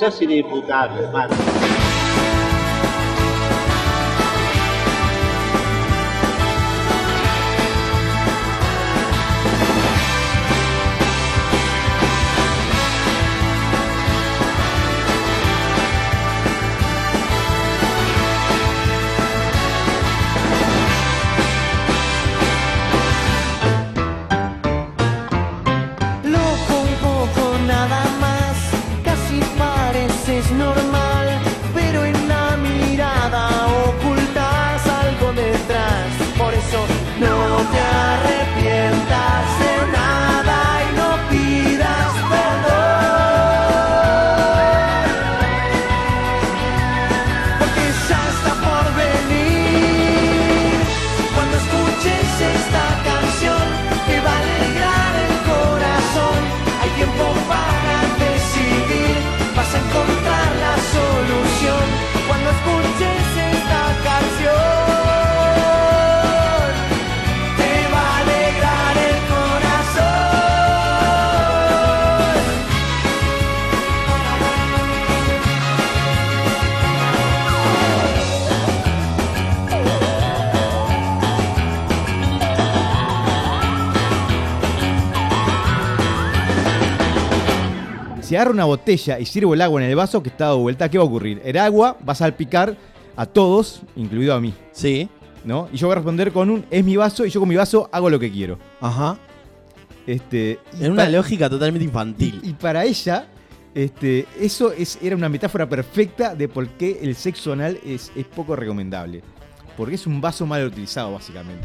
Sos inimputable, hermano. Loco agarro una botella y sirvo el agua en el vaso que está dado vuelta, ¿qué va a ocurrir? El agua va a salpicar a todos, incluido a mí, Sí. ¿no? Y yo voy a responder con un es mi vaso y yo con mi vaso hago lo que quiero. Ajá. Este, En una lógica totalmente infantil. Y, y para ella, este, eso es, era una metáfora perfecta de por qué el sexo anal es, es poco recomendable. Porque es un vaso mal utilizado, básicamente.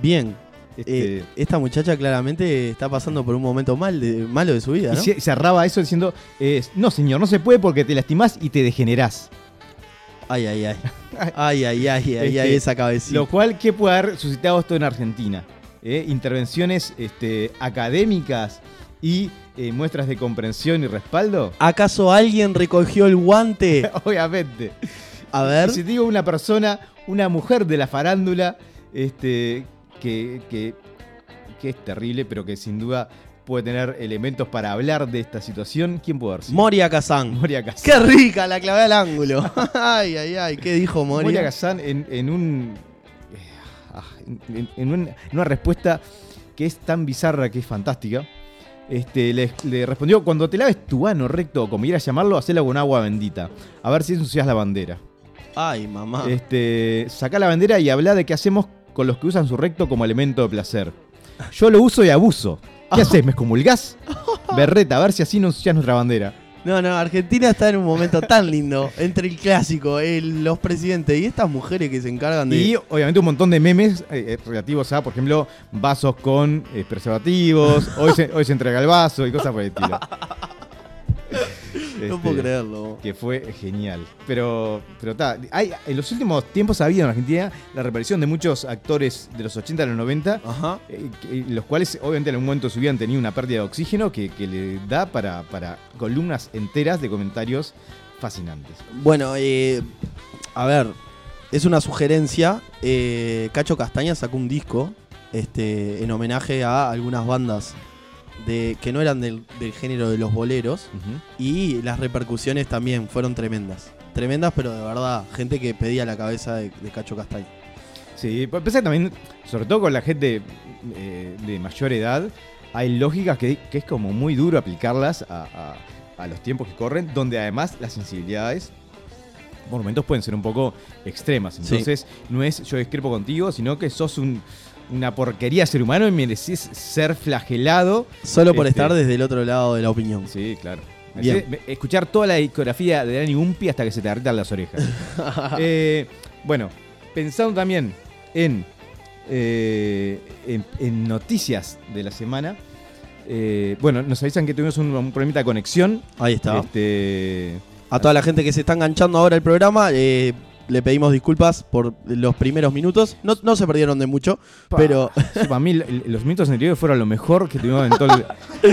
Bien. Este, Eh, esta muchacha claramente está pasando por un momento mal de, malo de su vida, y ¿no? se- cerraba eso diciendo, eh, no señor, no se puede porque te lastimás y te degenerás. Ay, ay, ay. Ay, ay, ay, ay, ay, Este, esa cabecita. Lo cual, ¿qué puede haber suscitado esto en Argentina? ¿Eh? Intervenciones este, académicas y eh, muestras de comprensión y respaldo. ¿Acaso alguien recogió el guante? Obviamente. A ver. Y si digo una persona, una mujer de la farándula, este, que, que, que es terrible, pero que sin duda puede tener elementos para hablar de esta situación, ¿quién puede haber sido? Moria Kazan. Moria Kazan. ¡Qué rica la clavé al ángulo! ay, ay, ay. ¿Qué dijo Moria? Moria Kazan en, en un. eh, ah, en, en- un- en una respuesta que es tan bizarra que es fantástica. Este, le, le respondió: Cuando te laves tu ano recto, o como quieras llamarlo, hacelo con agua bendita. A ver si ensucias la bandera. Ay, mamá. Este, sacá la bandera y habla de qué hacemos con los que usan su recto como elemento de placer. Yo lo uso y abuso. ¿Qué haces? ¿Me excomulgás? Berreta, a ver si así no ensucias nuestra bandera. No, no, Argentina está en un momento tan lindo entre el clásico, el- los presidentes y estas mujeres que se encargan de. Y obviamente un montón de memes eh, eh, relativos a, por ejemplo, vasos con eh, preservativos, hoy se, hoy se entrega el vaso y cosas por el estilo. no Este, puedo creerlo. Que fue genial. Pero, pero hay, en los últimos tiempos ha habido en Argentina la reaparición de muchos actores de los 80 a los 90, Ajá. eh, que- los cuales obviamente en algún momento de su vida han tenido una pérdida de oxígeno que, que le da para, para columnas enteras de comentarios fascinantes. Bueno, eh, a ver, es una sugerencia. eh, Cacho Castaña sacó un disco este, en homenaje a algunas bandas de, que no eran del, del género de los boleros. Y las repercusiones también fueron tremendas. Tremendas, pero de verdad, gente que pedía la cabeza de, de Cacho Castaña. Sí, pues pensar también, sobre todo con la gente eh, de mayor edad, hay lógicas que, que es como muy duro aplicarlas a, a- a los tiempos que corren, donde además las sensibilidades por momentos pueden ser un poco extremas. Sí. Entonces, no es yo discrepo contigo, sino que sos un- una porquería ser humano y mereces ser flagelado. Solo por Este- estar desde el otro lado de la opinión. Sí, claro. Bien. Escuchar toda la discografía de Danny Gumpi hasta que se te derritan las orejas. Eh, bueno, pensando también en, eh, en, en noticias de la semana. eh, bueno, nos avisan que tuvimos un, un problemita de conexión. Ahí está. Este, A toda la gente que se está enganchando ahora al programa, eh, le pedimos disculpas por los primeros minutos. No, no se perdieron de mucho, pa, pero sí, para mí los minutos anteriores fueron lo mejor que tuvimos en todo el,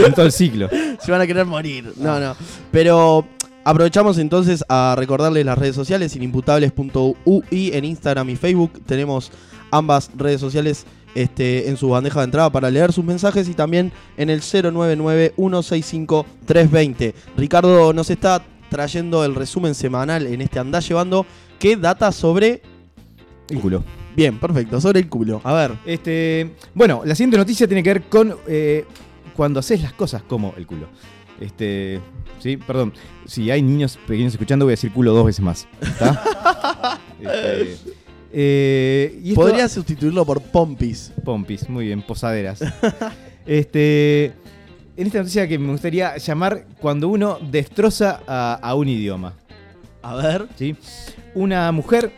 en todo el ciclo. se van a querer morir. No, no. Pero aprovechamos entonces a recordarles las redes sociales, inimputables.ui en Instagram y Facebook. Tenemos ambas redes sociales este, en su bandeja de entrada para leer sus mensajes y también en el 099-165-320. Ricardo nos está trayendo el resumen semanal en este Andá Llevando que data sobre... El culo. Bien, perfecto, sobre el culo. A ver. Este, bueno, la siguiente noticia tiene que ver con eh, cuando haces las cosas como el culo. Este, sí, perdón. Si hay niños pequeños escuchando, voy a decir culo dos veces más. ¿Está? Este, eh, y esto- Podría sustituirlo por Pompis. Pompis, muy bien, posaderas. este, en esta noticia que me gustaría llamar cuando uno destroza a, a un idioma. A ver. ¿sí? Una mujer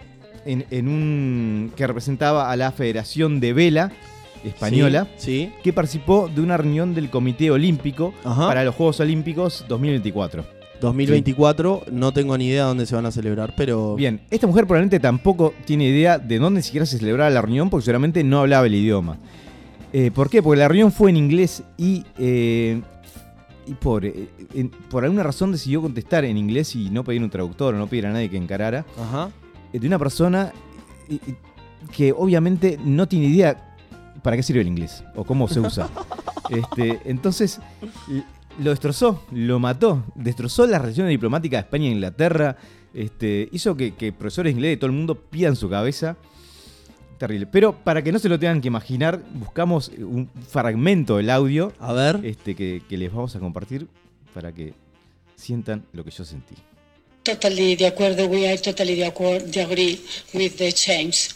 en, en un, que representaba a la Federación de Vela Española, Sí. que participó de una reunión del Comité Olímpico Ajá. para los Juegos Olímpicos 2024. 2024, no tengo ni idea dónde se van a celebrar, pero... Bien, esta mujer probablemente tampoco tiene idea de dónde siquiera se celebraba la reunión porque seguramente no hablaba el idioma. Eh, ¿Por qué? Porque la reunión fue en inglés y, eh, y por, eh, en- por alguna razón decidió contestar en inglés y no pedir un traductor o no pedir a nadie que encarara. Ajá. eh, de una persona que obviamente no tiene idea para qué sirve el inglés o cómo se usa. este, entonces lo destrozó, lo mató, destrozó las relaciones diplomáticas de España e Inglaterra, este, hizo que, que profesores de inglés de todo el mundo pidan su cabeza. Terrible. Pero para que no se lo tengan que imaginar, buscamos un fragmento del audio A ver. este, que, que les vamos a compartir para que sientan lo que yo sentí. Totally de acuerdo. We are totally de acuerdo, de agree with the change.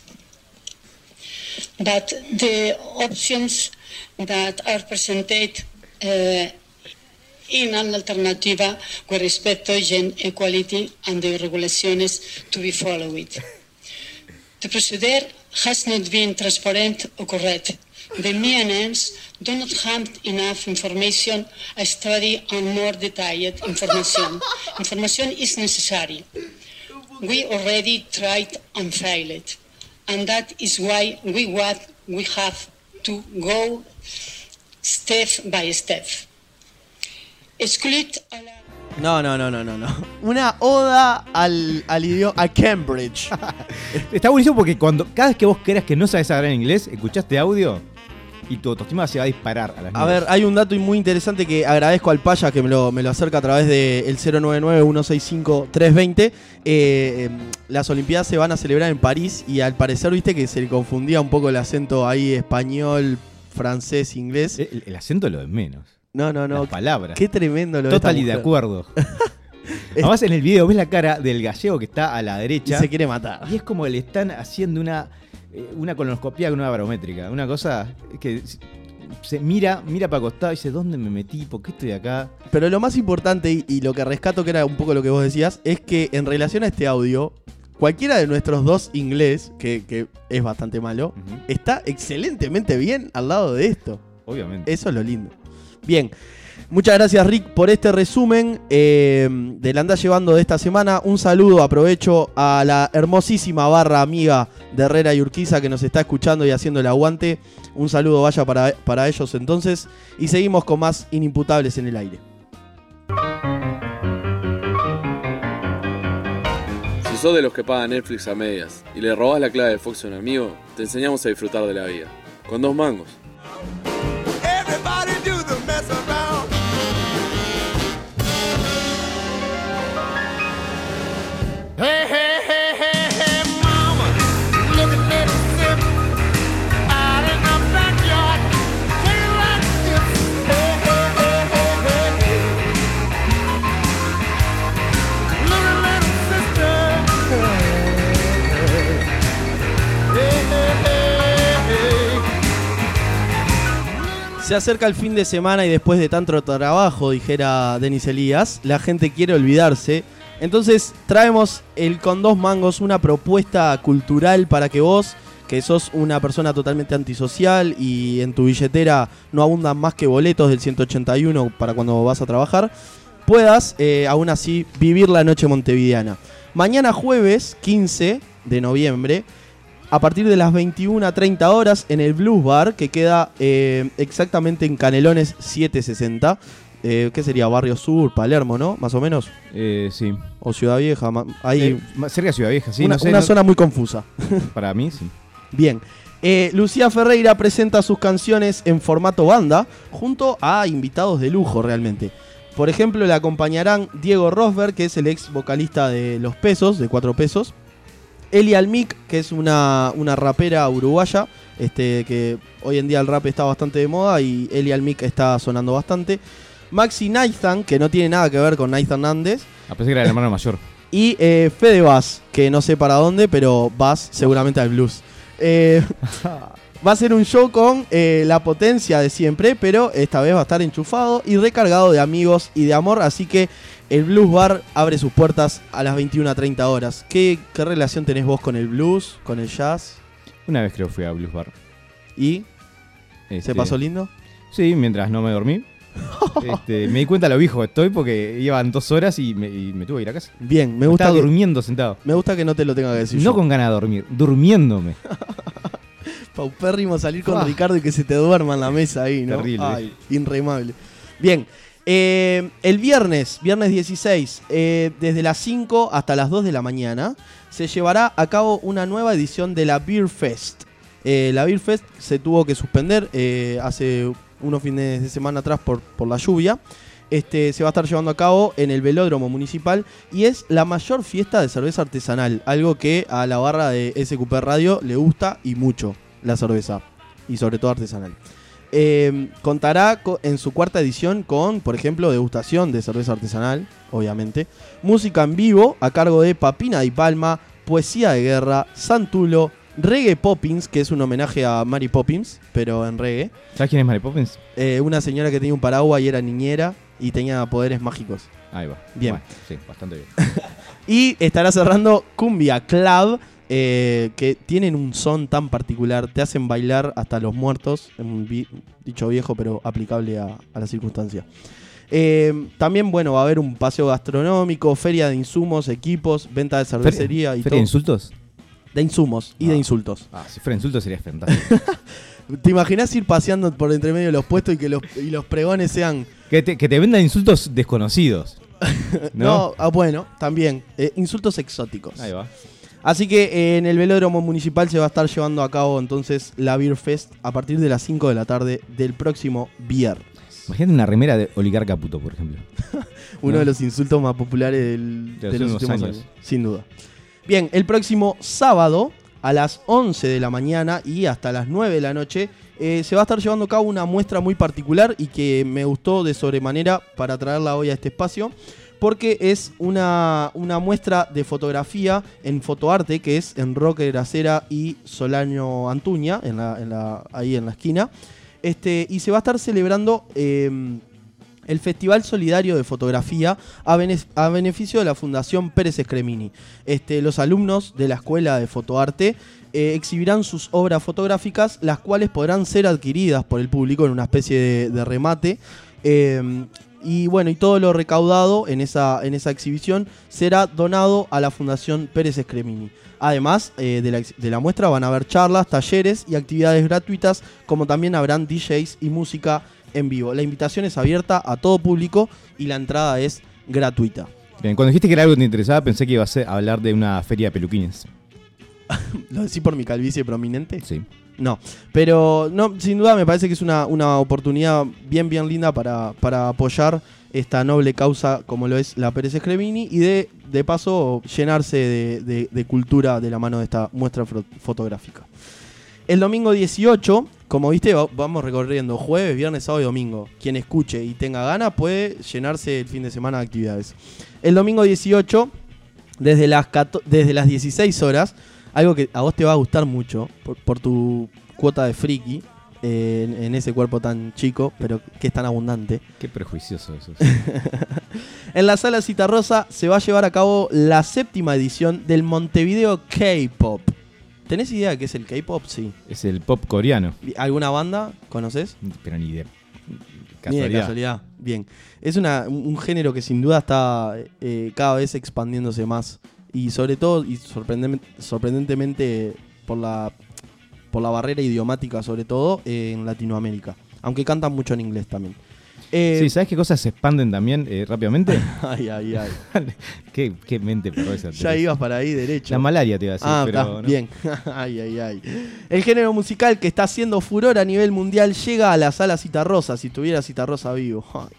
But the options that are presented uh, in an alternativa con respecto a gen equality and the regulations to be followed. The procedure has not been transparent or correct. The MNNs do not have enough information, a study and more detailed information. information is necessary. We already tried and failed. And that is why we what we have to go step by step. Exclude No, no, no, no, no, no. Una oda al, al idioma, a Cambridge. Está buenísimo porque cuando cada vez que vos creas que no sabes hablar en inglés, escuchaste audio y tu autoestima se va a disparar a las A nubes. ver, hay un dato muy interesante que agradezco al Paya que me lo, me lo acerca a través del 099-165-320. Eh, eh, las Olimpiadas se van a celebrar en París y al parecer, viste que se le confundía un poco el acento ahí español, francés, inglés. el, el acento lo de menos. No, no, no. Las palabras. Qué tremendo lo de Total y de acuerdo. Además, en el video ves la cara del gallego que está a la Y derecha. se quiere matar. Y es como le están haciendo una, eh, una colonoscopia con una barométrica. Una cosa que se- mira, mira para costado y dice, ¿dónde me metí? ¿Por qué estoy acá? Pero lo más importante y, y lo que rescato, que era un poco lo que vos decías, es que en relación a este audio, cualquiera de nuestros dos inglés, que, que es bastante malo, está excelentemente bien al lado de esto. Obviamente. Eso es lo lindo. Bien. Muchas gracias Rick por este resumen eh, del anda llevando de esta semana. Un saludo, aprovecho a la hermosísima barra amiga de Herrera y Urquiza que nos está escuchando y haciendo el aguante. Un saludo vaya para, para ellos entonces. Y seguimos con más inimputables en el aire. Si sos de los que pagan Netflix a medias y le robás la clave de Fox a un amigo, te enseñamos a disfrutar de la vida. Con dos mangos. Se acerca el fin de semana y después de tanto trabajo, dijera Denis Elías, la gente quiere olvidarse. Entonces traemos el con dos mangos, una propuesta cultural para que vos, que sos una persona totalmente antisocial y en tu billetera no abundan más que boletos del 181 para cuando vas a trabajar, puedas eh, aún así vivir la noche montevideana. Mañana jueves 15 de noviembre a partir de las 21 a 30 horas en el Blues Bar, que queda eh, exactamente en Canelones 760. Eh, ¿Qué sería? Barrio Sur, Palermo, ¿no? Más o menos. Eh, sí. O Ciudad Vieja. Ahí. Eh, cerca de Ciudad Vieja, sí. una no sé, una no- zona muy confusa. Para mí, sí. Bien. Lucía Ferreira presenta sus canciones en formato banda junto a invitados de lujo realmente. Por ejemplo, le acompañarán Diego Rosberg, que es el ex vocalista de Los Pesos, de Cuatro Pesos. Eli Almic, que es una, una rapera uruguaya, este, que hoy en día el rap está bastante de moda y Eli Almic está sonando bastante. Maxi Nathan, que no tiene nada que ver con Nathan Nández. A pesar que era el hermano mayor. Y eh, Fede Bass, que no sé para dónde, pero Bass seguramente al blues. Eh, va a ser un show con eh, la potencia de siempre, pero esta vez va a estar enchufado y recargado de amigos y de amor. Así que el Blues Bar abre sus puertas a las 21.30 horas. ¿Qué, ¿Qué relación tenés vos con el blues, con el jazz? Una vez creo fui a Blues Bar. ¿Y Este, se pasó lindo? Sí, mientras no me dormí. Este, me di cuenta lo viejo que estoy porque iban dos horas y me, y me tuve que ir a casa. Bien, me gusta, Estaba que, durmiendo sentado. me gusta que no te lo tenga que decir. No yo. con ganas de dormir, durmiéndome. Paupérrimo salir con Ah. Ricardo y que se te duerma en la mesa ahí, ¿no? Terrible. Ay, inremable. Bien, eh, el viernes, viernes 16, eh, desde las 5 hasta las 2 de la mañana, se llevará a cabo una nueva edición de la Beer Fest. Eh, la Beer Fest se tuvo que suspender hace unos fines de semana atrás por, por la lluvia. Este, se va a estar llevando a cabo en el velódromo municipal y es la mayor fiesta de cerveza artesanal, algo que a la barra de SQP Radio le gusta y mucho la cerveza, y sobre todo artesanal. Eh, contará co- en su cuarta edición con, por ejemplo, degustación de cerveza artesanal, obviamente, música en vivo a cargo de Papina y Palma, poesía de guerra, Santulo, Reggae Poppins, que es un homenaje a Mary Poppins, pero en reggae. ¿Sabes quién es Mary Poppins? Eh, una señora que tenía un paraguas y era niñera y tenía poderes mágicos. Ahí va. Bien. Bueno, sí, bastante bien. Y estará cerrando Cumbia Club, eh, que tienen un son tan particular, te hacen bailar hasta los muertos, un vi- dicho viejo pero aplicable a, a la circunstancia. Eh, también, bueno, va a haber un paseo gastronómico, feria de insumos, equipos, venta de cervecería y ¿Feria todo. de insultos? de insumos y de Ah. insultos. Ah, si fuera insultos sería fantástico. ¿Te imaginas ir paseando por entre medio de los puestos y que los, y los pregones sean... que, te, que te vendan insultos desconocidos. No, ¿No? ah, bueno, también, eh, insultos exóticos. Ahí va. Así que eh, en el velódromo municipal se va a estar llevando a cabo entonces la Beer Fest a partir de las 5 de la tarde del próximo viernes. Imagínate una remera de Oligar Caputo, por ejemplo. Uno No. de los insultos más populares del- De de, los últimos últimos años. años. sin duda. Bien, el próximo sábado a las 11 de la mañana y hasta las 9 de la noche eh, se va a estar llevando a cabo una muestra muy particular y que me gustó de sobremanera para traerla hoy a este espacio. Porque es una, una muestra de fotografía en fotoarte que es en Roque Gracera y Solano Antuña, en la, en la- ahí en la esquina. Este, y se va a estar celebrando eh, el Festival Solidario de Fotografía a, a beneficio de la Fundación Pérez Escremini. Este, los alumnos de la Escuela de Fotoarte eh, exhibirán sus obras fotográficas, las cuales podrán ser adquiridas por el público en una especie de, remate. Eh, y bueno, y todo lo recaudado en esa, en esa exhibición será donado a la Fundación Pérez Escremini. Además eh, de, la, de la muestra van a haber charlas, talleres y actividades gratuitas, como también habrán DJs y música en vivo. La invitación es abierta a todo público y la entrada es gratuita. Bien, cuando dijiste que era algo que te interesaba, pensé que ibas a hablar de una feria de peluquines. ¿Lo decís por mi calvicie prominente? Sí. No, pero no, sin duda me parece que es una, una oportunidad bien, bien linda para, para apoyar esta noble causa como lo es la Pérez Escremini y de, de paso llenarse de, de- de cultura de la mano de esta muestra fotográfica. El domingo 18, como viste, va- vamos recorriendo jueves, viernes, sábado y domingo. Quien escuche y tenga ganas puede llenarse el fin de semana de actividades. El domingo 18, desde las, desde las 16 horas, algo que a vos te va a gustar mucho por, por tu cuota de friki eh, en, en ese cuerpo tan chico, pero que es tan abundante. Qué prejuicioso eso. En la sala Citarrosa se va a llevar a cabo la séptima edición del Montevideo K-Pop. ¿Tenés idea de qué es el K-Pop? Sí. es el pop coreano. ¿Alguna banda conoces? Pero ni de Ni de casualidad. Bien. Es una, un un género que sin duda está eh, cada vez expandiéndose más. Y sobre todo, y sorprendentemente por la, por la barrera idiomática, sobre todo eh, en Latinoamérica. Aunque cantan mucho en inglés también. Eh, Sí, ¿sabes qué cosas se expanden también eh, rápidamente? Ay, ay, ay. ¿Qué, qué mente perversa. Ya ibas para ahí derecho. La malaria te iba a decir, ah, pero no. bien. ay, ay, ay. El género musical que está haciendo furor a nivel mundial llega a la sala Citarrosa, si tuviera Citarrosa vivo. Ay.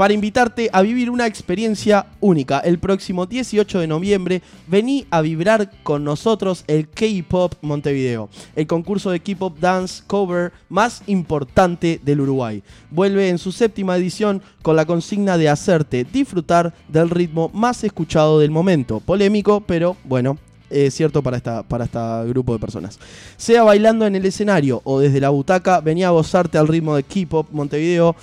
Para invitarte a vivir una experiencia única. El próximo 18 de noviembre, vení a vibrar con nosotros el K-Pop Montevideo, el concurso de K-Pop Dance Cover más importante del Uruguay. Vuelve en su séptima edición con la consigna de hacerte disfrutar del ritmo más escuchado del momento. Polémico, pero bueno, es cierto para esta para este grupo de personas. Sea bailando en el escenario o desde la butaca, venía a gozarte al ritmo de K-Pop Montevideo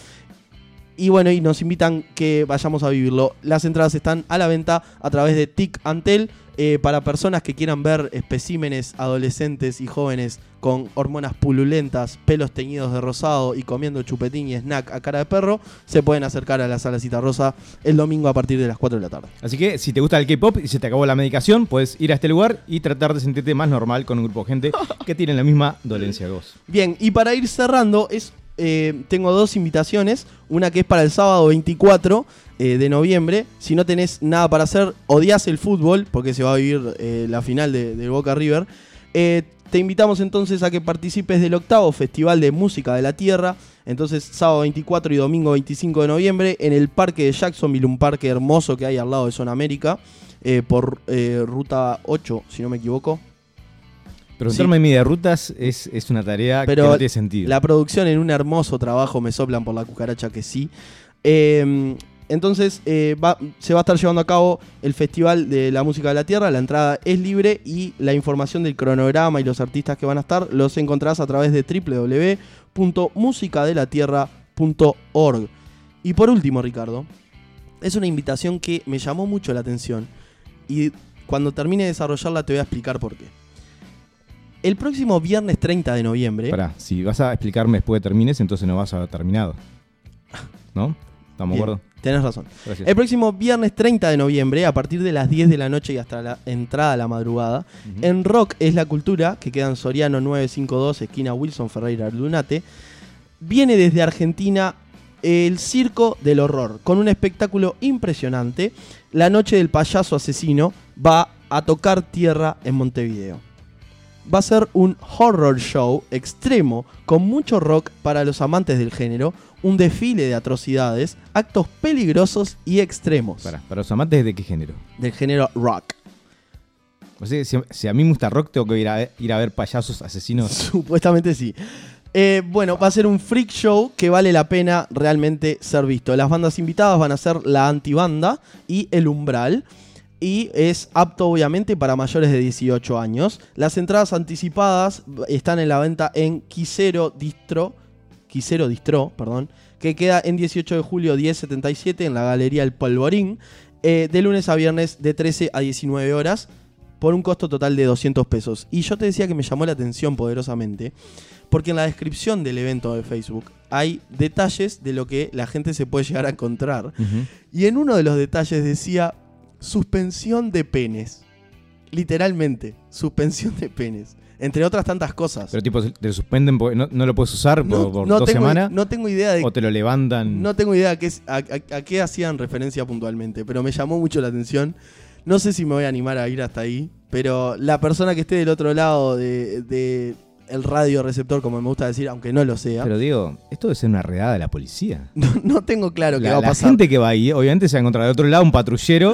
y bueno, y nos invitan que vayamos a vivirlo. Las entradas están a la venta a través de TIC Antel eh, para personas que quieran ver especímenes adolescentes y jóvenes con hormonas pululentas, pelos teñidos de rosado y comiendo chupetín y snack a cara de perro, se pueden acercar a la sala Cita Rosa el domingo a partir de las 4 de la tarde. Así que si te gusta el K-pop y se te acabó la medicación, puedes ir a este lugar y tratar de sentirte más normal con un grupo de gente que tiene la misma dolencia que vos. Bien, y para ir cerrando, es eh, tengo dos invitaciones. Una que es para el sábado 24 eh, de noviembre. Si no tenés nada para hacer, odias el fútbol, porque se va a vivir eh, la final de, Boca River. te invitamos entonces a que participes del octavo Festival de Música de la Tierra. Entonces, sábado 24 y domingo 25 de noviembre, en el parque de Jacksonville, un parque hermoso que hay al lado de Zona América, por ruta 8, si no me equivoco. Preguntarme media rutas es, es, una tarea Pero que no tiene sentido. La producción en un hermoso trabajo me soplan por la cucaracha que sí. Em, entonces eh, se va a estar llevando a cabo el Festival de la Música de la Tierra. La entrada es libre y la información del cronograma y los artistas que van a estar los encontrás a través de www.musicadelatierra.org. Y por último, Ricardo, es una invitación que me llamó mucho la atención y cuando termine de desarrollarla te voy a explicar por qué. El próximo viernes 30 de noviembre. Pará, si vas a explicarme después de termines, entonces no vas a haber terminado. ¿No? ¿Estamos de acuerdo? Tenés razón. El próximo viernes 30 de noviembre, a partir de las 10 de la noche y hasta la entrada a la madrugada, en Rock es la Cultura, que queda en Soriano 952, esquina Wilson Ferreira Lunate, viene desde Argentina el Circo del Horror, con un espectáculo impresionante. La Noche del Payaso Asesino va a tocar tierra en Montevideo va a ser un horror show extremo con mucho rock para los amantes del género, un desfile de atrocidades, actos peligrosos y extremos. Para, para los amantes de qué género? Del género rock. O sea, si, a mí me gusta rock, tengo que ir a, ir a ver payasos asesinos. Supuestamente sí. Eh, bueno, va a ser un freak show que vale la pena realmente ser visto. Las bandas invitadas van a ser La Antibanda y El Umbral y es apto obviamente para mayores de 18 años. Las entradas anticipadas están en la venta en Quisero Distro, Quisero Distro, perdón, que queda en 18 de julio 1077 en la Galería El Polvorín, eh, de lunes a viernes de 13 a 19 horas por un costo total de 200 pesos. Y yo te decía que me llamó la atención poderosamente, porque en la descripción del evento de Facebook hay detalles de lo que la gente se puede llegar a encontrar. Y en uno de los detalles decía suspensión de penes. Literalmente, suspensión de penes. Entre otras tantas cosas. Pero tipo, te suspenden porque no, lo puedes usar por, dos semanas. No tengo idea de. O te lo levantan. No tengo idea a, qué hacían referencia puntualmente, pero me llamó mucho la atención. No sé si me voy a animar a ir hasta ahí, pero la persona que esté del otro lado de, el radio receptor, como me gusta decir, aunque no lo sea. Pero digo, esto debe ser una redada de la policía. No, tengo claro qué va a pasar. La gente que va ahí, obviamente se va a encontrar de otro lado un patrullero.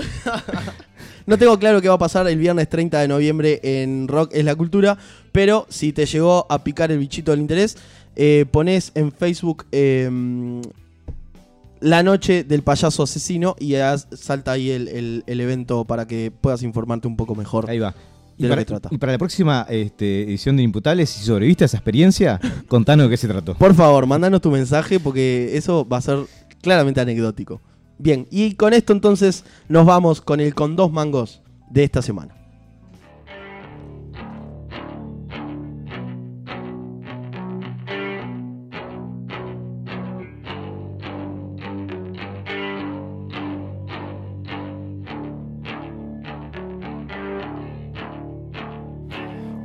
no tengo claro qué va a pasar el viernes 30 de noviembre en Rock es la Cultura, pero si te llegó a picar el bichito del interés, eh, pones en Facebook em, la noche del payaso asesino y salta ahí el evento para que puedas informarte un poco mejor. Ahí va. Y para, la próxima este, edición de Imputables, si sobreviviste a esa experiencia, contanos de qué se trató. Por favor, mandanos tu mensaje porque eso va a ser claramente anecdótico. Bien, y con esto entonces nos vamos con el con dos mangos de esta semana.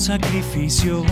sacrificio,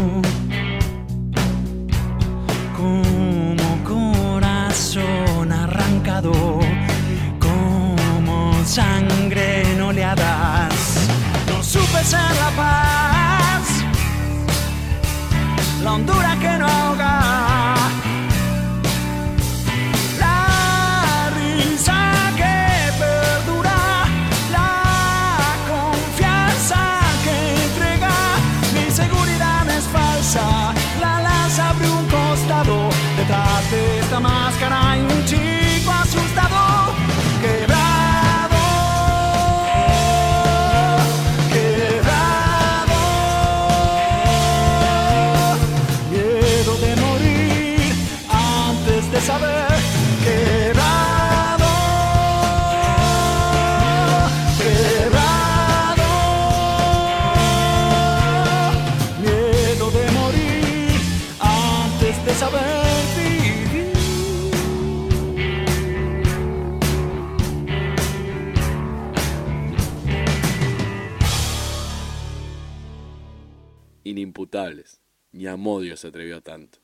Ni Amodio se atrevió a tanto.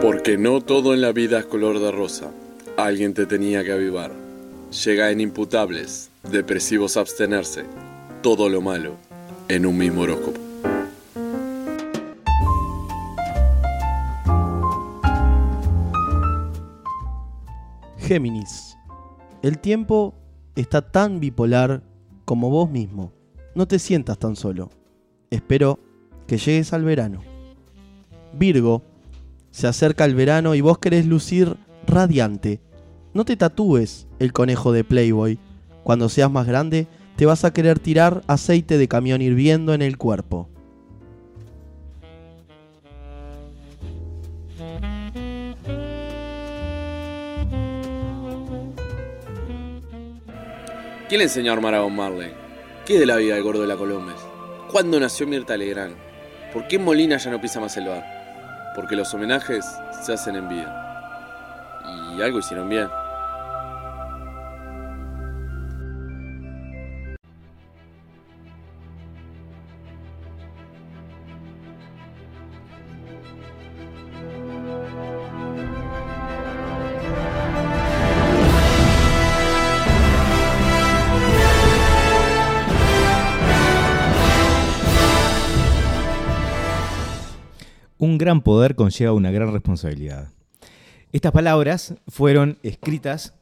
Porque no todo en la vida es color de rosa. Alguien te tenía que avivar. Llega en imputables, depresivos abstenerse. Todo lo malo en un mismo horóscopo. Géminis. El tiempo está tan bipolar como vos mismo. No te sientas tan solo. Espero que llegues al verano. Virgo. Se acerca el verano y vos querés lucir radiante. No te tatúes el conejo de Playboy. Cuando seas más grande, te vas a querer tirar aceite de camión hirviendo en el cuerpo. ¿Quién le enseñó a armar Marley? ¿Qué es de la vida del gordo de la Colombes? ¿Cuándo nació Mirta Legrand? ¿Por qué Molina ya no pisa más el bar? Porque los homenajes se hacen en vida. Y algo hicieron bien. Poder conlleva una gran responsabilidad. Estas palabras fueron escritas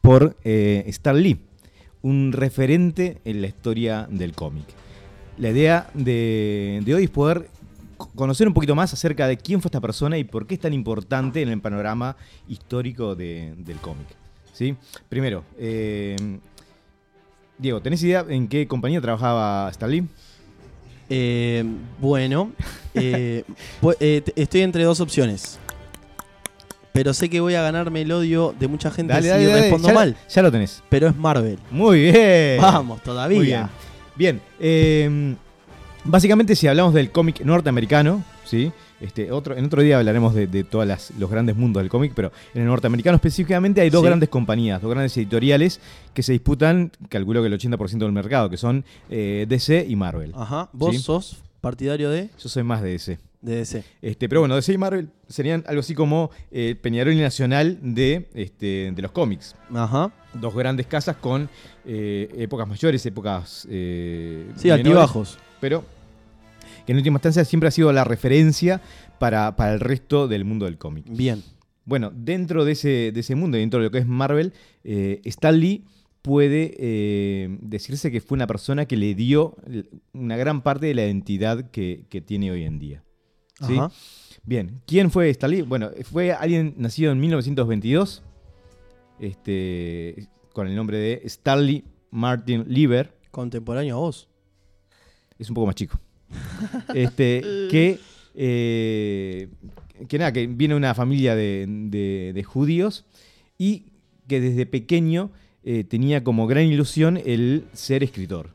por eh, Stan Lee, un referente en la historia del cómic. La idea de, hoy es poder co- conocer un poquito más acerca de quién fue esta persona y por qué es tan importante en el panorama histórico de- del cómic. ¿sí? Primero, eh, Diego, ¿tenés idea en qué compañía trabajaba Stan Lee? Eh, bueno, eh, eh, estoy entre dos opciones. Pero sé que voy a ganarme el odio de mucha gente si respondo ya, mal. ya lo tenés. Pero es Marvel. Muy bien. Vamos, todavía. Muy bien. Bien. eh, básicamente, si hablamos del cómic norteamericano, ¿sí? Este, otro, en otro día hablaremos de, de todos los grandes mundos del cómic, pero en el norteamericano específicamente hay dos Sí. grandes compañías, dos grandes editoriales que se disputan, calculo que el 80% del mercado, que son eh, DC y Marvel. Ajá. ¿Vos Sí. sos partidario de, Yo soy más de DC. de DC? Este, pero bueno, DC y Marvel serían algo así como eh, Peñarol y Nacional de, este, de los cómics. Ajá. Dos grandes casas con eh, épocas mayores, épocas... eh, Sí, menores, altibajos. Pero que en última instancia siempre ha sido la referencia para, para el resto del mundo del cómic. Bien. Bueno, dentro de ese, de ese mundo, dentro de lo que es Marvel, eh, Stan Lee puede eh, decirse que fue una persona que le dio una gran parte de la identidad que, que tiene hoy en día. ¿sí? Ajá. Bien, ¿quién fue Stan Lee? Bueno, fue alguien nacido en 1922, este, con el nombre de Stanley Martin Lieber, Contemporáneo a vos. es un poco más chico. Este, que, eh, que nada, que viene de una familia de, de- de judíos y que desde pequeño eh, tenía como gran ilusión el ser escritor.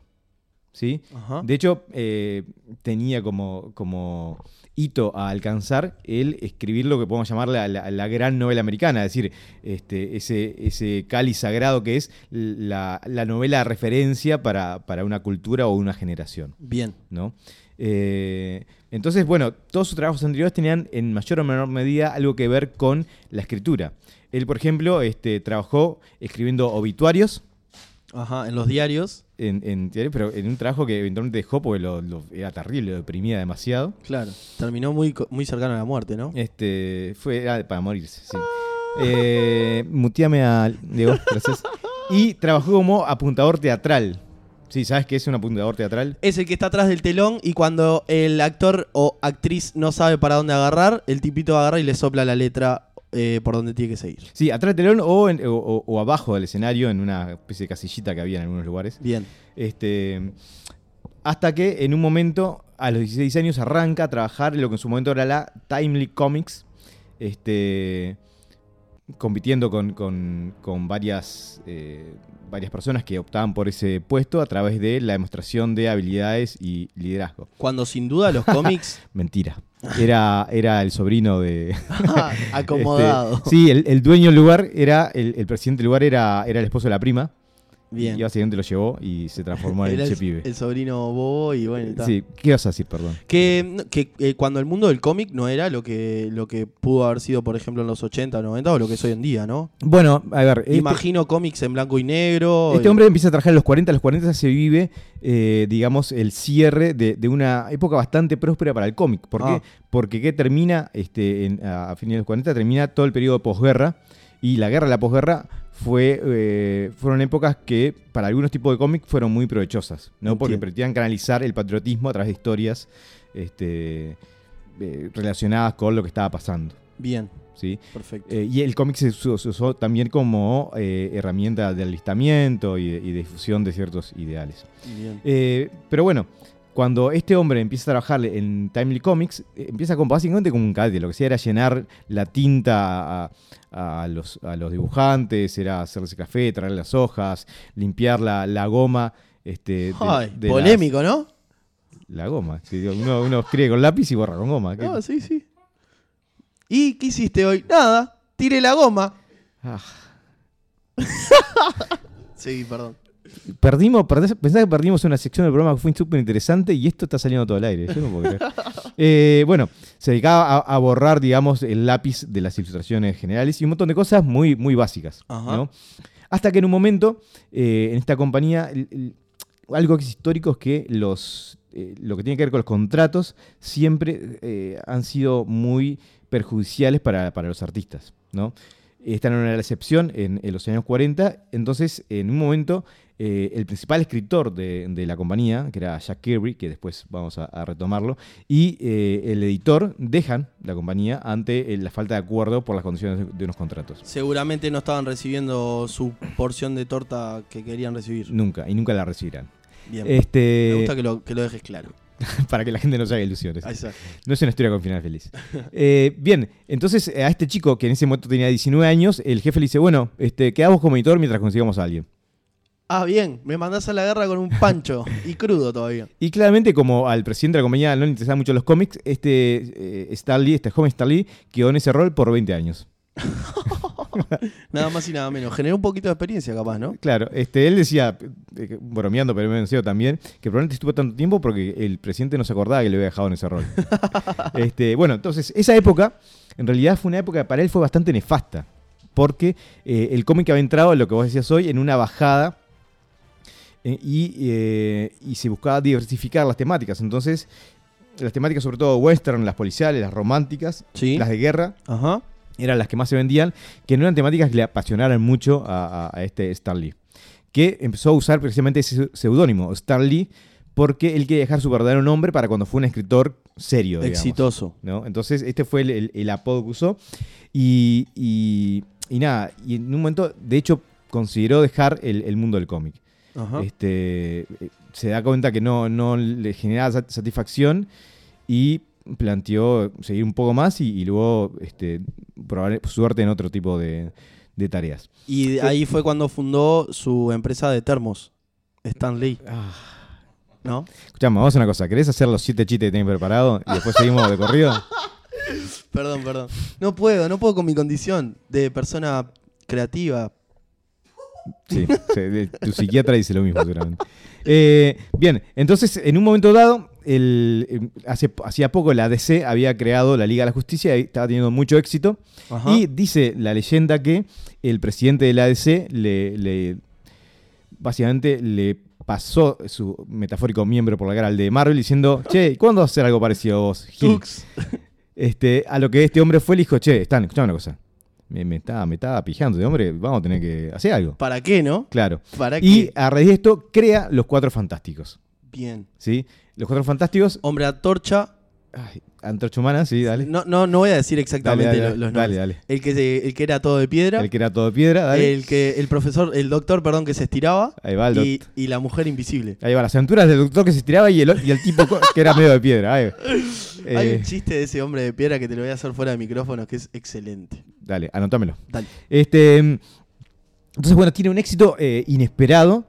¿Sí? Ajá. De hecho, eh, tenía como, como hito a alcanzar el escribir lo que podemos llamar la, la- la gran novela americana, es decir, este, ese, ese cáliz sagrado que es la, la novela de referencia para, para una cultura o una generación. Bien. ¿no? Eh, entonces, bueno, todos sus trabajos anteriores tenían en mayor o menor medida algo que ver con la escritura. Él, por ejemplo, este, trabajó escribiendo obituarios, Ajá, en los diarios. en, en- pero en un trabajo que eventualmente dejó porque lo, lo- era terrible, lo deprimía demasiado. Claro. Terminó muy, muy cercano a la muerte, ¿no? Este, fue era para morirse, sí. Eh, muteame a Diego, gracias. Y trabajó como apuntador teatral. Sí, ¿sabes qué es un apuntador teatral? Es el que está atrás del telón y cuando el actor o actriz no sabe para dónde agarrar, el tipito agarra y le sopla la letra eh, por donde tiene que seguir. Sí, atrás del telón o, en- o- abajo del escenario, en una especie de casillita que había en algunos lugares. Bien. Este, hasta que en un momento, a los 16 años, arranca a trabajar en lo que en su momento era la Timely Comics, este, compitiendo con, con- con varias, eh, varias personas que optaban por ese puesto a través de la demostración de habilidades y liderazgo. Cuando sin duda los cómics Mentira. Era, era el sobrino de... acomodado. Este, sí, el, el dueño del lugar era, el, el presidente del lugar era, era el esposo de la prima. Bien. Y básicamente lo llevó y se transformó en el che pibe. el sobrino bobo y bueno, y tal. Sí, ¿qué ibas a decir, perdón? Que, que eh, cuando el mundo del cómic no era lo que, lo que pudo haber sido, por ejemplo, en los 80 o 90 o lo que es hoy en día, ¿no? Bueno, a ver, este, Imagino cómics en blanco y negro. este y- hombre empieza a trabajar en los 40, a los 40 se vive, eh, digamos, el cierre de, de una época bastante próspera para el cómic. ¿Por Ah. qué? Porque ¿qué termina este, en- a, a fines de los 40? Termina todo el periodo de posguerra y la guerra la posguerra fue, eh, fueron épocas que para algunos tipos de cómic fueron muy provechosas, ¿no? Porque Entiendo. pretendían canalizar el patriotismo a través de historias este, eh, relacionadas con lo que estaba pasando. Bien, ¿sí? perfecto. Eh, y el cómic se usó, se usó también como herramienta de alistamiento y de, y de difusión de ciertos ideales. Bien. Pero bueno, cuando este hombre empieza a trabajar en Timely Comics, empieza como, básicamente como un cadete. Lo que hacía era llenar la tinta a, a los, a los dibujantes, era hacerles café, traer las hojas, limpiar la, la goma. Este, Ay, de polémico, ¿no? la goma. uno, uno escribe con lápiz y borra con goma. ¿qué? No, sí, sí. ¿Y qué hiciste hoy? Nada, tiré la goma. Ah. Sí, perdón. Perdimos, perdés- pensá que perdimos una sección del programa que fue súper interesante y esto está saliendo todo al aire. Yo no puedo creer. Eh, bueno, se dedicaba a, a borrar, digamos, el lápiz de las ilustraciones generales y un montón de cosas muy, muy básicas. ¿no? Hasta que en un momento, eh, en esta compañía, el- el- algo que es histórico es que los, eh, lo que tiene que ver con los contratos siempre eh, han sido muy perjudiciales para, para los artistas. ¿no? Esta no era la excepción en, en los años 40. Entonces, en un momento, eh, el principal escritor de, de la compañía, que era Jack Kirby, que después vamos a, a retomarlo, y eh, el editor dejan la compañía ante eh, la falta de acuerdo por las condiciones de, unos contratos. Seguramente no estaban recibiendo su porción de torta que querían recibir. Nunca, y nunca la recibirán. Bien. Este, Me gusta que lo, que lo dejes claro. para que la gente no se haga ilusiones. Está. No es una historia con final feliz. Eh, bien, entonces a este chico que en ese momento tenía 19 años, el jefe le dice, bueno, este, quedamos como editor mientras consigamos a alguien. Ah, bien, me mandás a la guerra con un pancho y crudo todavía. Y claramente, como al presidente de la compañía no le interesaban mucho los cómics, este eh, este joven Stan Lee, quedó en ese rol por 20 años. Nada más y nada menos. Generó un poquito de experiencia, capaz, ¿no? Claro, este, él decía, eh, bromeando, pero me venció también, que probablemente estuvo tanto tiempo porque el presidente no se acordaba que le había dejado en ese rol. este, bueno, entonces, esa época, en realidad fue una época que para él fue bastante nefasta, porque eh, el cómic había entrado, lo que vos decías hoy, en una bajada y, eh, y se buscaba diversificar las temáticas. Entonces, las temáticas sobre todo western, las policiales, las románticas, Sí. las de guerra, Ajá. eran las que más se vendían, que no eran temáticas que le apasionaran mucho a, a- a este Stan Lee. que empezó a usar precisamente ese seudónimo, Stan Lee, porque él quería dejar su verdadero nombre para cuando fue un escritor serio. digamos, Exitoso. ¿no? Entonces, este fue el, el- el apodo que usó. Y, y- y nada, y en un momento, de hecho, consideró dejar el, el mundo del cómic. Ajá. Este, eh, se da cuenta que no, no le generaba sat- satisfacción y planteó seguir un poco más y, y luego este, probar suerte en otro tipo de, de tareas. Y ahí fue cuando fundó su empresa de termos, Stan Lee. ¿No? Escuchame, vamos a una cosa. ¿Querés hacer los siete chistes que tenés preparados y después seguimos de corrido? Perdón, perdón. No puedo, no puedo con mi condición de persona creativa. Sí, tu psiquiatra dice lo mismo seguramente. Eh, bien, entonces en un momento dado, el, eh, hace, hacía poco la DC había creado la Liga de la Justicia y estaba teniendo mucho éxito. Ajá. Y dice la leyenda que el presidente de la ADC le, le- básicamente le pasó su metafórico miembro por la cara al de Marvel diciendo, che, ¿cuándo vas a hacer algo parecido a vos, Gil?" Tux. Este, a lo que este hombre fue le dijo, che, Stan, escuchame una cosa. Me, me estaba, me estaba pijando de hombre, vamos a tener que hacer algo. ¿Para qué, no? Claro. ¿Para Y qué? a raíz de esto crea los Cuatro Fantásticos. Bien. ¿Sí? Los Cuatro Fantásticos. Hombre Antorcha. Ay, Antorcha Humana, sí, dale. No, no, no voy a decir exactamente Dale, dale, lo- los dale, nombres. dale. El que, se- el que era todo de piedra. El que era todo de piedra, dale. El que el profesor, el doctor, perdón, que se estiraba. Ahí va el y, y la mujer invisible. Ahí va, las aventuras del doctor que se estiraba y el, y el tipo que era medio de piedra. Ahí. Hay Eh, un chiste de ese hombre de piedra que te lo voy a hacer fuera de micrófono que es excelente. Dale, anótamelo. Dale. Este, entonces, bueno, tiene un éxito eh, inesperado,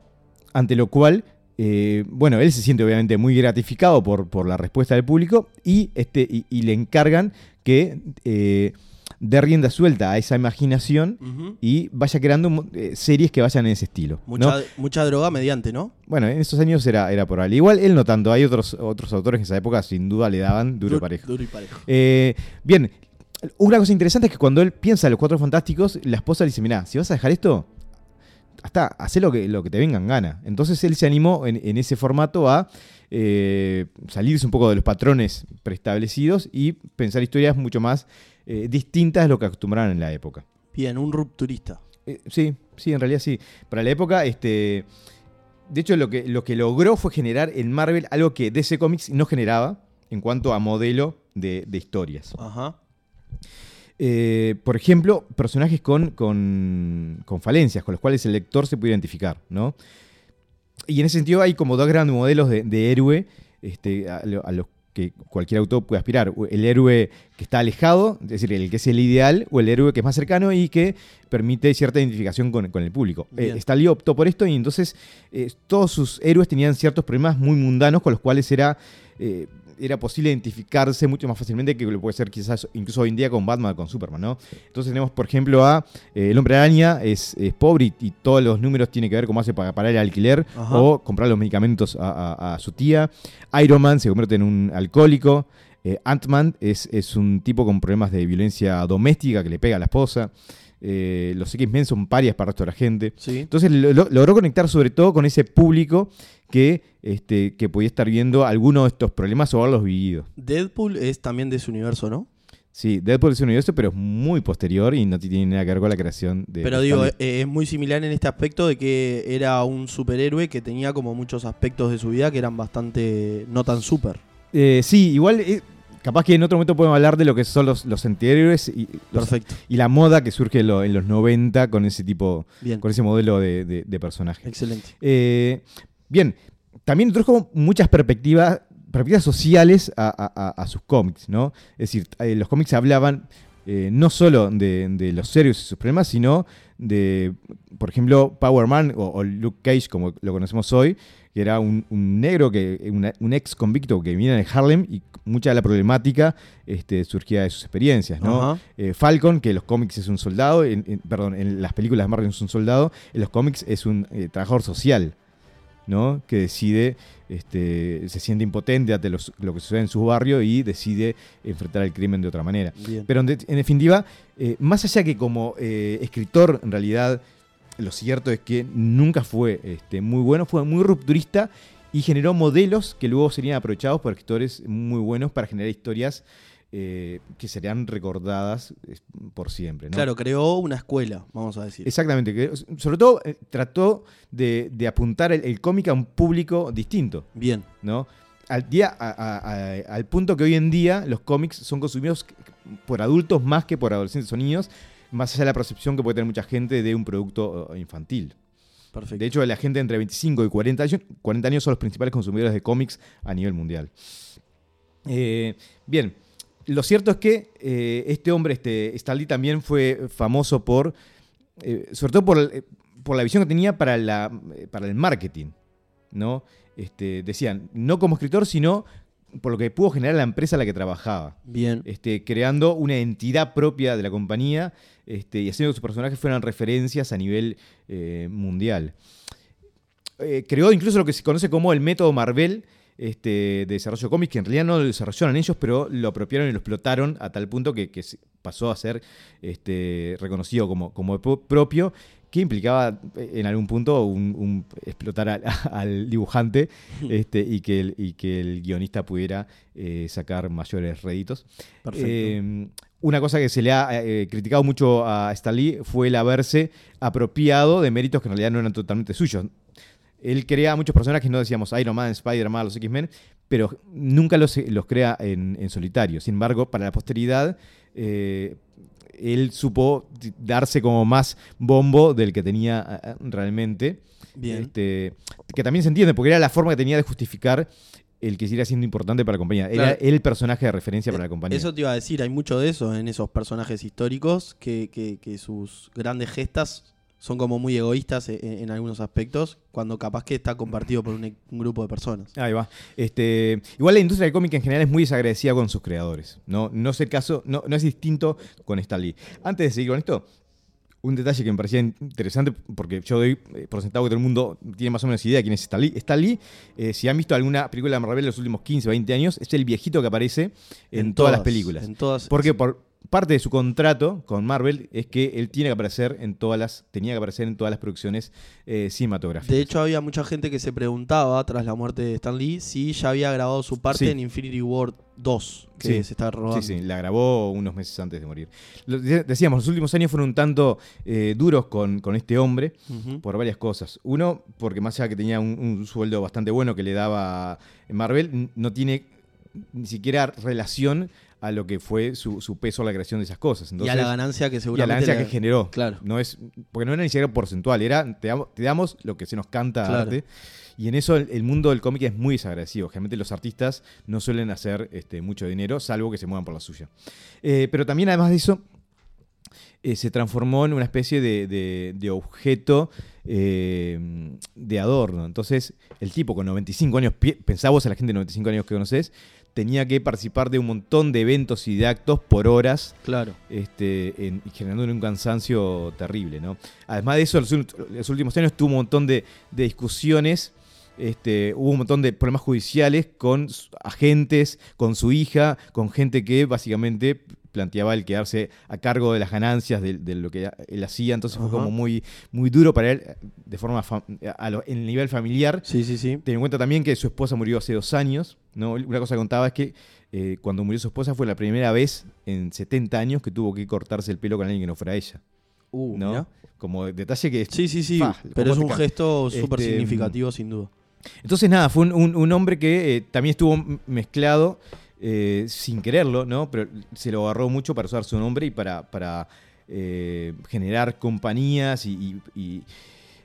ante lo cual, eh, bueno, él se siente obviamente muy gratificado por, por la respuesta del público y, este, y, y le encargan que eh, dé rienda suelta a esa imaginación y vaya creando eh, series que vayan en ese estilo. ¿no? Mucha, droga mediante, ¿no? Bueno, en esos años era, era probable. Igual él no tanto, hay otros, otros autores que en esa época sin duda le daban duro y parejo. Duro y parejo. Bien, una cosa interesante es que cuando él piensa en los cuatro fantásticos, la esposa le dice, mirá, si vas a dejar esto, hasta haz lo que, lo que te venga en gana. Entonces él se animó en, en ese formato a eh, salirse un poco de los patrones preestablecidos y pensar historias mucho más eh, distintas de lo que acostumbraban en la época. Bien, un rupturista. Eh, sí, sí, en realidad sí. Para la época, este. De hecho, lo que, lo que logró fue generar en Marvel algo que DC Comics no generaba en cuanto a modelo de, de historias. Ajá. Eh, por ejemplo, personajes con, con, con falencias, con los cuales el lector se puede identificar, ¿no? Y en ese sentido hay como dos grandes modelos de, de héroe este, a, lo- a los que cualquier autor puede aspirar. El héroe que está alejado, es decir, el que es el ideal, o el héroe que es más cercano y que permite cierta identificación con, con el público. Eh, optó por esto y entonces eh, todos sus héroes tenían ciertos problemas muy mundanos con los cuales era... era posible identificarse mucho más fácilmente que lo puede ser quizás incluso hoy en día con Batman o con Superman, ¿no? Entonces tenemos, por ejemplo, a eh, El Hombre Araña, es, es pobre y, y todos los números tienen que ver cómo hace para pagar el alquiler Ajá. o comprar los medicamentos a, a- a su tía. Iron Man se convierte en un alcohólico. Eh, Ant-Man es, es un tipo con problemas de violencia doméstica que le pega a la esposa. Eh, los X-Men son parias para el resto de la gente. Sí. Entonces lo- lo- logró conectar sobre todo con ese público que, este, que podía estar viendo algunos de estos problemas o haberlos vivido. Deadpool es también de ese universo, ¿no? Sí, Deadpool es un universo, pero es muy posterior y no tiene nada que ver con la creación de. Pero digo, eh, es muy similar en este aspecto de que era un superhéroe que tenía como muchos aspectos de su vida que eran bastante no tan super. Eh, sí, igual. eh, capaz que en otro momento podemos hablar de lo que son los, los antihéroes y, los- Perfecto. y la moda que surge en, lo- en los 90 con ese tipo, Bien. con ese modelo de, de- de personaje. Excelente. Eh, bien, también introdujo muchas perspectivas, perspectivas sociales a, a- a- a sus cómics, ¿no? Es decir, eh, los cómics hablaban eh, no solo de, de los héroes y sus problemas, sino de, por ejemplo, Power Man o, o Luke Cage, como lo conocemos hoy, que era un, un negro, que una- un ex convicto que vivía en Harlem y mucha de la problemática este, surgía de sus experiencias, ¿no? Eh, Falcon, que en los cómics es un soldado, en- en- perdón, en las películas de Marvel es un soldado, en los cómics es un eh, trabajador social, ¿no? Que decide, este, se siente impotente ante los- lo que sucede en su barrio y decide enfrentar el crimen de otra manera. Bien. Pero en, de- en definitiva, eh, más allá que como escritor, en realidad, lo cierto es que nunca fue este, muy bueno, fue muy rupturista y generó modelos que luego serían aprovechados por escritores muy buenos para generar historias eh, que serían recordadas eh, por siempre. ¿no? Claro, creó una escuela, vamos a decir. Exactamente. sobre todo eh, trató de, de apuntar el, el cómic a un público distinto. Bien. ¿no? Al, día, a- a- a- al punto que hoy en día los cómics son consumidos por adultos más que por adolescentes o niños, más allá de la percepción que puede tener mucha gente de un producto infantil. Perfecto. De hecho, la gente entre 25 y 40 años, 40 años son los principales consumidores de cómics a nivel mundial. Eh, bien, lo cierto es que eh, este hombre, este, Stan Lee, también fue famoso por, eh, sobre todo por, por la visión que tenía para, la, para el marketing. ¿no? Este, decían, no como escritor, sino por lo que pudo generar la empresa en la que trabajaba Bien. este, creando una entidad propia de la compañía este, y haciendo que sus personajes fueran referencias a nivel eh, mundial. Eh, creó incluso lo que se conoce como el método Marvel este, de desarrollo de cómics, que en realidad no lo desarrollaron ellos, pero lo apropiaron y lo explotaron a tal punto que, pasó a ser este, reconocido como, como pro- propio, que implicaba eh, en algún punto un, un explotar al, al dibujante este, y, que el, y que el guionista pudiera eh, sacar mayores réditos. Perfecto. Eh, una cosa que se le ha eh, criticado mucho a Stan Lee fue el haberse apropiado de méritos que en realidad no eran totalmente suyos. Él crea muchos personajes, no decíamos Iron Man, Spider-Man, los X-Men, pero nunca los, los crea en, en solitario. Sin embargo, para la posteridad, eh, él supo darse como más bombo del que tenía eh, realmente. Bien. Este, que también se entiende, porque era la forma que tenía de justificar el que siguiera siendo importante para la compañía. Era Claro. el personaje de referencia para la compañía. Eso te iba a decir, hay mucho de eso en esos personajes históricos, que, que- que sus grandes gestas son como muy egoístas en, en algunos aspectos, cuando capaz que está compartido por un, e- un grupo de personas. Ahí va. Este, igual la industria del cómic en general es muy desagradecida con sus creadores. No, no es el caso, no, no es distinto con Stan Lee. Antes de seguir con esto, un detalle que me parecía interesante, porque yo doy eh, por sentado que todo el mundo tiene más o menos idea de quién es Stan Lee. Stan Lee, eh, si han visto alguna película de Marvel en los últimos 15, 20 años, es el viejito que aparece en, todas, las películas. En todas. Porque por parte de su contrato con Marvel es que él tiene que aparecer en todas las, tenía que aparecer en todas las producciones eh, cinematográficas. De hecho, había mucha gente que se preguntaba, tras la muerte de Stan Lee, si ya había grabado su parte Sí. en Infinity War 2, que Sí. se está rodando. Sí, sí, la grabó unos meses antes de morir. Lo- decíamos, los últimos años fueron un tanto eh, duros con, con este hombre por varias cosas. Uno, porque más allá que tenía un, un sueldo bastante bueno que le daba Marvel, no tiene ni siquiera relación a lo que fue su, su peso a la creación de esas cosas. y a la ganancia que y a la seguramente. ganancia que generó. Claro. No es, porque no era ni siquiera porcentual, era te damos, te damos lo que se nos canta Claro. darte. Y en eso el, el mundo del cómic es muy desagradecido. Generalmente los artistas no suelen hacer este, mucho dinero, salvo que se muevan por la suya. Eh, pero también, además de eso, eh, se transformó en una especie de, de- de objeto eh, de adorno. Entonces, el tipo con 95 años, pensá vos a la gente de 95 años que conoces, tenía que participar de un montón de eventos y de actos por horas Claro. este, en- generando un cansancio terrible, ¿no? Además de eso, los, ult- los últimos años tuvo un montón de, de discusiones, este, hubo un montón de problemas judiciales con agentes, con su hija, con gente que básicamente planteaba el quedarse a cargo de las ganancias de, de lo que él hacía, entonces fue como muy, muy duro para él de forma fam- a lo- en el nivel familiar. Sí, sí, sí. Ten en cuenta también que su esposa murió hace dos años. ¿no? Una cosa que contaba es que eh, cuando murió su esposa fue la primera vez en 70 años que tuvo que cortarse el pelo con alguien que no fuera ella. Uh, ¿no? Como detalle que... Sí, sí, sí. Pero es ¿cómo un gesto súper Este, significativo, sin duda. Entonces nada, fue un, un- un hombre que eh, también estuvo mezclado eh, sin quererlo, ¿no? Pero se lo agarró mucho para usar su nombre y para, eh, generar compañías y, y- y-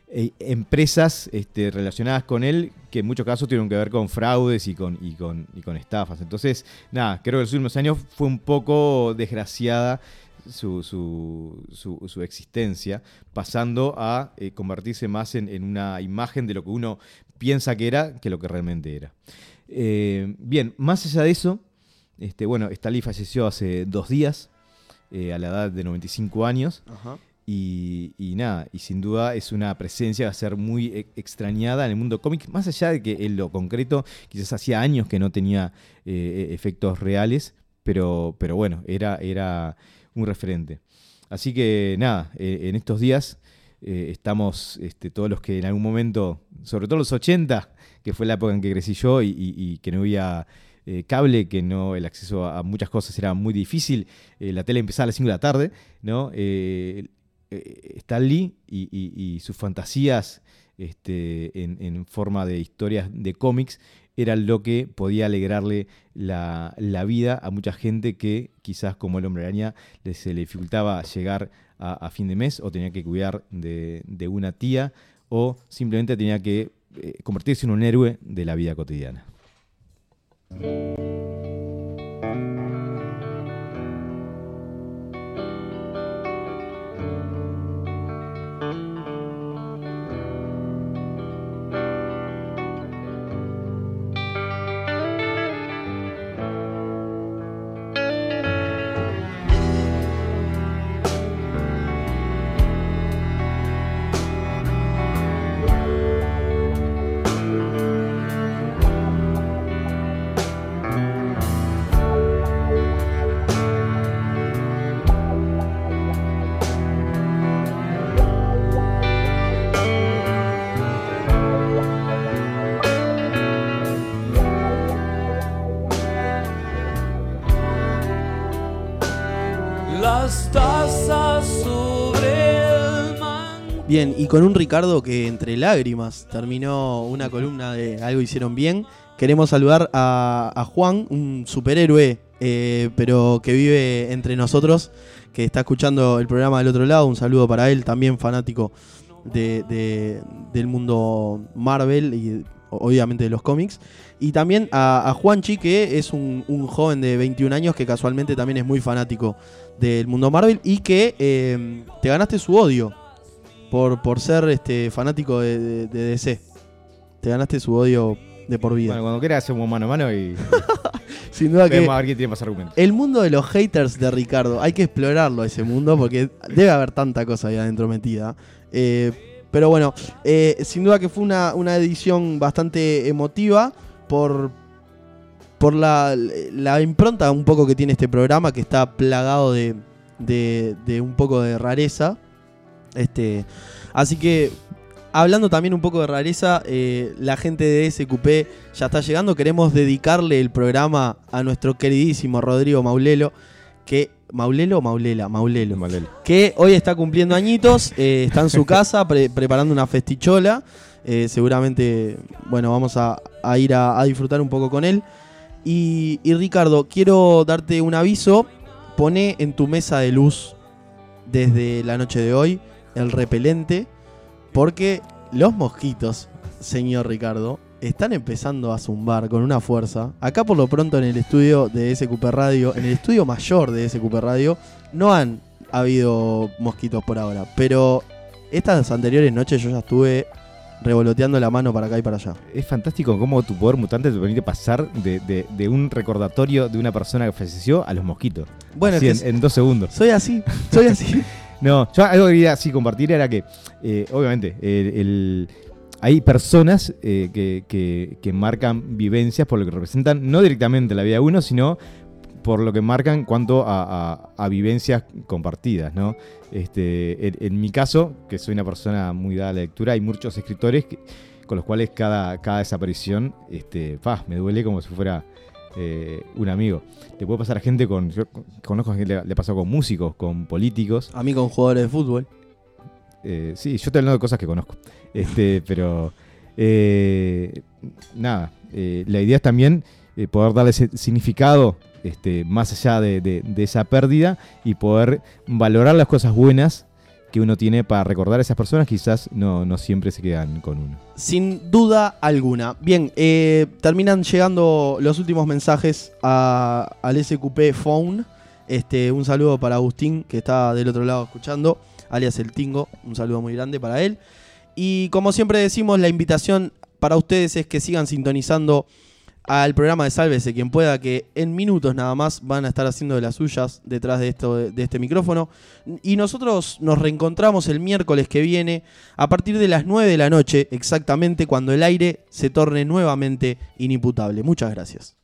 e- empresas este, relacionadas con él que en muchos casos tuvieron que ver con fraudes y con, estafas. Entonces, nada, creo que en los últimos años fue un poco desgraciada su, existencia, pasando a eh, convertirse más en una imagen de lo que uno piensa que era que lo que realmente era. Eh, bien, más allá de eso, este, bueno, Stalin falleció hace dos días, eh, a la edad de 95 años. Ajá. Y, y nada, y sin duda es una presencia que va a ser muy e- extrañada en el mundo cómic, más allá de que en lo concreto quizás hacía años que no tenía eh, efectos reales, pero, pero bueno, era, era un referente. Así que nada, eh, en estos días eh, estamos este, todos los que en algún momento, sobre todo los 80, que fue la época en que crecí yo y, que no había eh, cable, que no el acceso a, muchas cosas era muy difícil. Eh, la tele empezaba a las 5 de la tarde, ¿no? Eh, Stan Lee y, sus fantasías este, en, forma de historias de cómics era lo que podía alegrarle la, vida a mucha gente que quizás como el hombre araña se le dificultaba llegar a, fin de mes o tenía que cuidar de una tía o simplemente tenía que convertirse en un héroe de la vida cotidiana. Bien, y con un Ricardo que entre lágrimas terminó una columna de Algo Hicieron Bien, queremos saludar a, Juan, un superhéroe, eh, pero que vive entre nosotros, que está escuchando el programa del otro lado. Un saludo para él, también fanático de, del mundo Marvel y obviamente de los cómics. Y también a, Juanchi, que es un, joven de 21 años que casualmente también es muy fanático del mundo Marvel y que eh, te ganaste su odio por, por ser este fanático de, DC. Te ganaste su odio de por vida. Bueno, cuando quieras hacemos mano a mano y. Sin duda que. a ver quién tiene más argumentos. El mundo de los haters de Ricardo, hay que explorarlo ese mundo porque debe haber tanta cosa ahí adentro metida. Eh, pero bueno, eh, sin duda que fue una, edición bastante emotiva por, por la, la, impronta un poco que tiene este programa que está plagado de, de, de un poco de rareza. Este, así que, hablando también un poco de rareza, eh, la gente de SQP ya está llegando. Queremos dedicarle el programa a nuestro queridísimo Rodrigo Maulelo, que ¿Maulelo o Maulela? Maulelo. Que hoy está cumpliendo añitos, eh, está en su casa preparando una festichola. Eh, seguramente, bueno, vamos a, ir a, disfrutar un poco con él. y, Ricardo, quiero darte un aviso. Pone en tu mesa de luz desde la noche de hoy el repelente, porque los mosquitos, señor Ricardo, están empezando a zumbar con una fuerza. Acá por lo pronto en el estudio de SQP Radio, en el estudio mayor de SQP Radio, no han habido mosquitos por ahora. Pero estas anteriores noches yo ya estuve revoloteando la mano para acá y para allá. Es fantástico cómo tu poder mutante te permite pasar de, un recordatorio de una persona que falleció a los mosquitos. Bueno, en, en, dos segundos. Soy así, soy así. No, yo algo que quería así compartir era que, eh, obviamente, hay personas eh, que, marcan vivencias por lo que representan, no directamente la vida de uno, sino por lo que marcan cuanto a, vivencias compartidas, ¿no? Este, en, mi caso, que soy una persona muy dada a la lectura, hay muchos escritores con los cuales cada, cada desaparición este, me duele como si fuera eh, un amigo. Le puede pasar a gente con. Yo conozco a gente le, le pasó con músicos, con políticos. A mí con jugadores de fútbol. Eh, sí, yo te hablo de cosas que conozco. Este, pero. Eh, nada. la idea es también poder darle ese significado este, más allá de, esa pérdida y poder valorar las cosas buenas que uno tiene para recordar a esas personas, quizás no, no siempre se quedan con uno. Sin duda alguna. Bien, eh, terminan llegando los últimos mensajes al SQP Phone. Este, un saludo para Agustín, que está del otro lado escuchando, alias El Tingo. Un saludo muy grande para él. Y como siempre decimos, la invitación para ustedes es que sigan sintonizando al programa de Sálvese quien pueda, que en minutos nada más van a estar haciendo de las suyas detrás de, esto, de este micrófono. Y nosotros nos reencontramos el miércoles que viene a partir de las 9 de la noche, exactamente cuando el aire se torne nuevamente inimputable. Muchas gracias.